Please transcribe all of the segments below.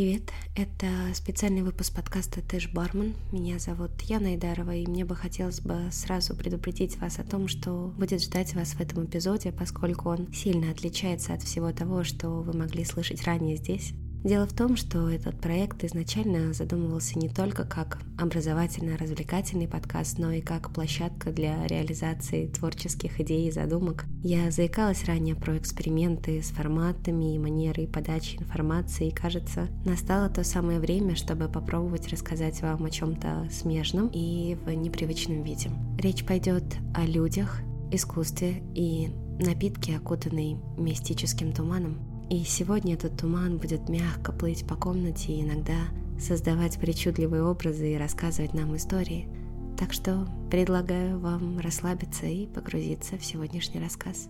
привет! Это специальный выпуск подкаста «Тэш Бармен». Меня зовут Яна Идарова, и мне бы хотелось бы сразу предупредить вас о том, что будет ждать вас в этом эпизоде, поскольку он сильно отличается от всего того, что вы могли слышать ранее здесь. Дело в том, что этот проект изначально задумывался не только как образовательно-развлекательный подкаст, но и как площадка для реализации творческих идей и задумок. Я заикалась ранее про эксперименты с форматами и манерой подачи информации, и кажется, настало то самое время, чтобы попробовать рассказать вам о чем-то смежном и в непривычном виде. Речь пойдет о людях, искусстве и напитке, окутанной мистическим туманом. И сегодня этот туман будет мягко плыть по комнате и иногда создавать причудливые образы и рассказывать нам истории. Так что предлагаю вам расслабиться и погрузиться в сегодняшний рассказ.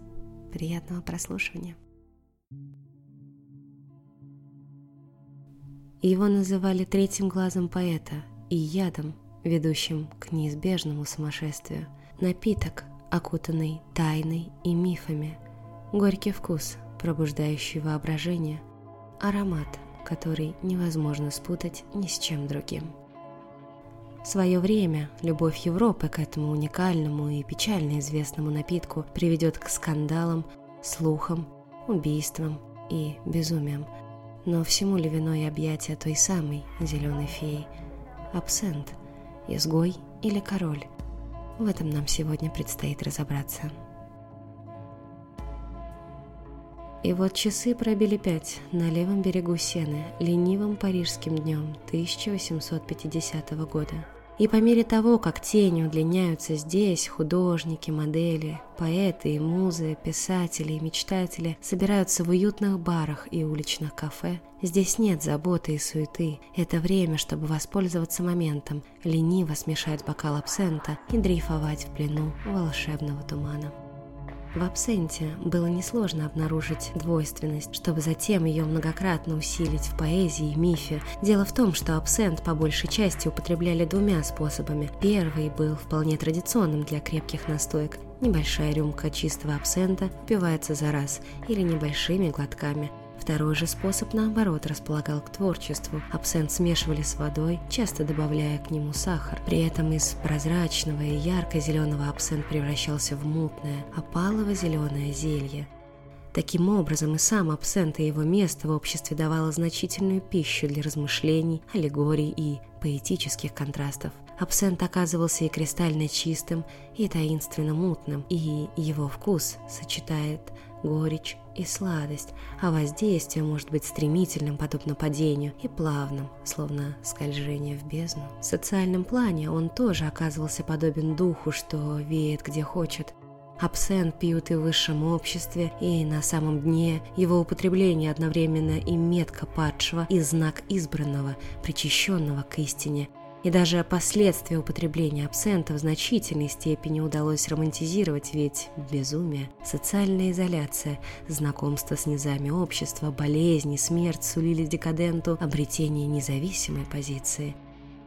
Приятного прослушивания. Его называли третьим глазом поэта и ядом, ведущим к неизбежному сумасшествию. Напиток, окутанный тайной и мифами. Горький вкус – пробуждающий воображение, аромат, который невозможно спутать ни с чем другим. В свое время любовь Европы к этому уникальному и печально известному напитку приведет к скандалам, слухам, убийствам и безумиям. Но всему ли виной объятия той самой зеленой феи? Абсент, изгой или король? В этом нам сегодня предстоит разобраться. И вот часы пробили пять на левом берегу Сены, ленивым парижским днем 1850 года. И по мере того, как тени удлиняются здесь, художники, модели, поэты и музы, писатели и мечтатели собираются в уютных барах и уличных кафе. Здесь нет заботы и суеты. Это время, чтобы воспользоваться моментом, лениво смешать бокал абсента и дрейфовать в плену волшебного тумана. В абсенте было несложно обнаружить двойственность, чтобы затем ее многократно усилить в поэзии и мифе. Дело в том, что абсент по большей части употребляли двумя способами. Первый был вполне традиционным для крепких настоек. Небольшая рюмка чистого абсента пивается за раз или небольшими глотками. Второй же способ, наоборот, располагал к творчеству. Абсент смешивали с водой, часто добавляя к нему сахар. При этом из прозрачного и ярко-зеленого абсент превращался в мутное, опалово-зеленое зелье. Таким образом, и сам абсент и его место в обществе давало значительную пищу для размышлений, аллегорий и поэтических контрастов. Абсент оказывался и кристально чистым, и таинственно мутным, и его вкус сочетает горечь и сладость, а воздействие может быть стремительным, подобно падению, и плавным, словно скольжение в бездну. В социальном плане он тоже оказывался подобен духу, что веет где хочет. Абсент пьют и в высшем обществе, и на самом дне его употребление одновременно и метка падшего, и знак избранного, причащенного к истине – и даже последствия употребления абсента в значительной степени удалось романтизировать, ведь безумие, социальная изоляция, знакомство с низами общества, болезни, смерть сулили декаденту обретение независимой позиции.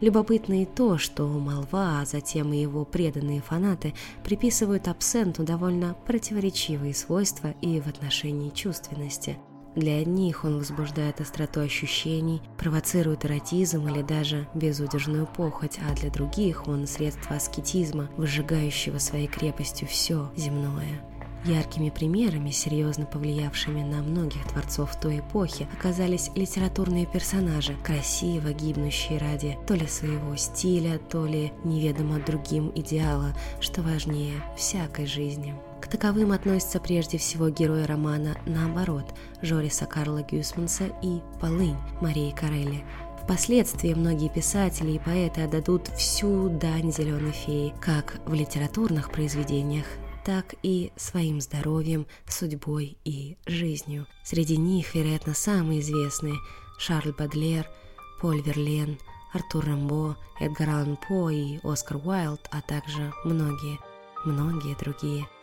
Любопытно и то, что молва, а затем и его преданные фанаты приписывают абсенту довольно противоречивые свойства и в отношении чувственности – для одних он возбуждает остроту ощущений, провоцирует эротизм или даже безудержную похоть, а для других он средство аскетизма, выжигающего своей крепостью все земное. Яркими примерами, серьезно повлиявшими на многих творцов той эпохи, оказались литературные персонажи, красиво гибнущие ради то ли своего стиля, то ли неведомо другим идеала, что важнее всякой жизни. К таковым относятся прежде всего герои романа «Наоборот» Жориса Карла Гюсманса и «Полынь» Марии Карелли. Впоследствии многие писатели и поэты отдадут всю дань зеленой феи, как в литературных произведениях, так и своим здоровьем, судьбой и жизнью. Среди них, вероятно, самые известные – Шарль Бадлер, Поль Верлен, Артур Рамбо, Эдгар Аллан По и Оскар Уайлд, а также многие, многие другие –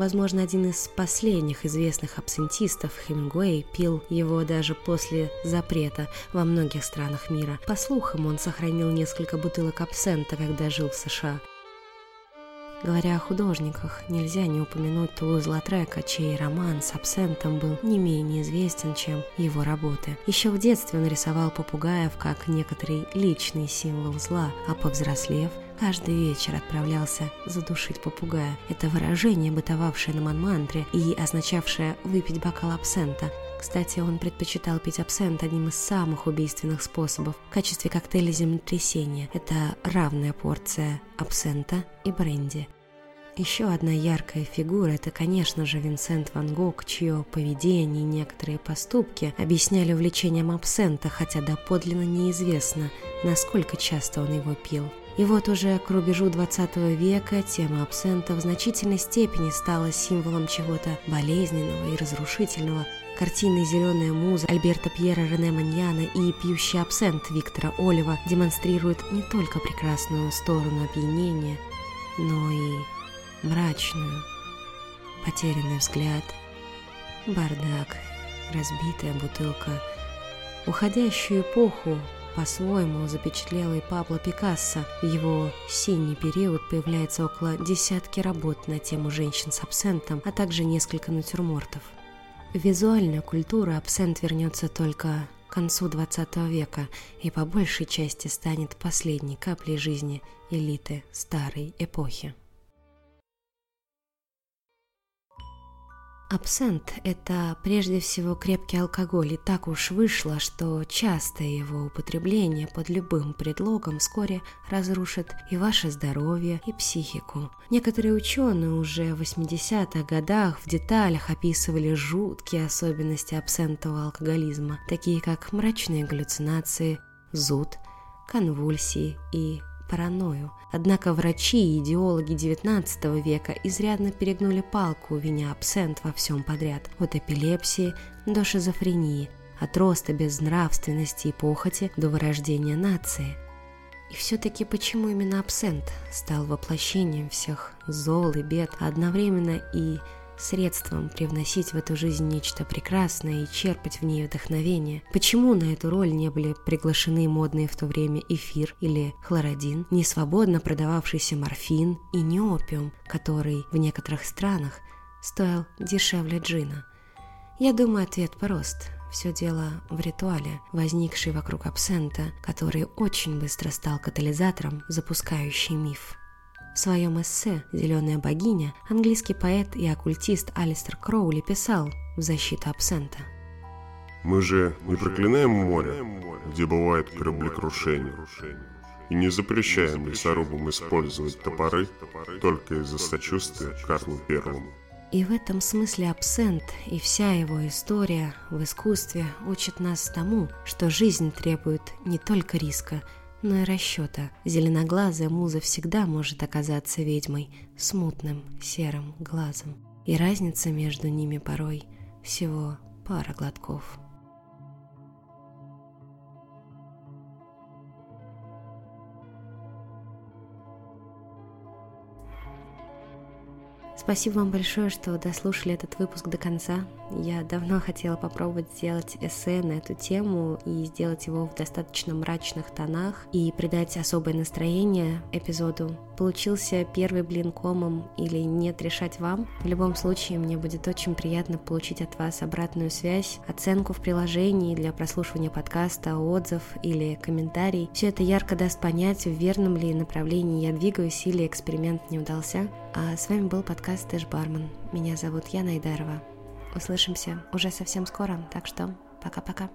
Возможно, один из последних известных абсентистов, Хемингуэй, пил его даже после запрета во многих странах мира. По слухам, он сохранил несколько бутылок абсента, когда жил в США. Говоря о художниках, нельзя не упомянуть Тулуз-Латрека, чей роман с абсентом был не менее известен, чем его работы. Еще в детстве он рисовал попугаев как некоторый личный символ зла, а повзрослев, каждый вечер отправлялся задушить попугая. Это выражение, бытовавшее на Манмантре и означавшее «выпить бокал абсента», кстати, он предпочитал пить абсент одним из самых убийственных способов в качестве коктейля землетрясения. Это равная порция абсента и бренди. Еще одна яркая фигура – это, конечно же, Винсент Ван Гог, чье поведение и некоторые поступки объясняли увлечением абсента, хотя доподлинно неизвестно, насколько часто он его пил. И вот уже к рубежу 20 века тема абсента в значительной степени стала символом чего-то болезненного и разрушительного, Картины «Зеленая муза» Альберта Пьера Рене Маньяна и «Пьющий абсент» Виктора Олива демонстрируют не только прекрасную сторону опьянения, но и мрачную, потерянный взгляд, бардак, разбитая бутылка, уходящую эпоху, по-своему запечатлел и Пабло Пикассо. В его синий период появляется около десятки работ на тему женщин с абсентом, а также несколько натюрмортов – визуальная культура абсент вернется только к концу XX века и по большей части станет последней каплей жизни элиты старой эпохи. Абсент – это прежде всего крепкий алкоголь, и так уж вышло, что частое его употребление под любым предлогом вскоре разрушит и ваше здоровье, и психику. Некоторые ученые уже в 80-х годах в деталях описывали жуткие особенности абсентового алкоголизма, такие как мрачные галлюцинации, зуд, конвульсии и паранойю. Однако врачи и идеологи XIX века изрядно перегнули палку, виня абсент во всем подряд, от эпилепсии до шизофрении, от роста безнравственности и похоти до вырождения нации. И все-таки почему именно абсент стал воплощением всех зол и бед, а одновременно и средством привносить в эту жизнь нечто прекрасное и черпать в ней вдохновение. Почему на эту роль не были приглашены модные в то время эфир или хлородин, не свободно продававшийся морфин и не опиум, который в некоторых странах стоил дешевле джина? Я думаю, ответ прост. Все дело в ритуале, возникший вокруг абсента, который очень быстро стал катализатором, запускающий миф. В своем эссе «Зеленая богиня» английский поэт и оккультист Алистер Кроули писал в защиту абсента. «Мы же не проклинаем море, где бывает кораблекрушение, и не запрещаем лесорубам использовать топоры только из-за сочувствия Карлу Первому». И в этом смысле абсент и вся его история в искусстве учат нас тому, что жизнь требует не только риска, но и расчета. Зеленоглазая муза всегда может оказаться ведьмой с мутным серым глазом. И разница между ними порой всего пара глотков. Спасибо вам большое, что дослушали этот выпуск до конца. Я давно хотела попробовать сделать эссе на эту тему и сделать его в достаточно мрачных тонах и придать особое настроение эпизоду. Получился первый блин комом или нет решать вам. В любом случае, мне будет очень приятно получить от вас обратную связь, оценку в приложении для прослушивания подкаста, отзыв или комментарий. Все это ярко даст понять, в верном ли направлении я двигаюсь или эксперимент не удался. А с вами был подкаст «Тэш Бармен». Меня зовут Яна Айдарова. Услышимся уже совсем скоро, так что пока-пока.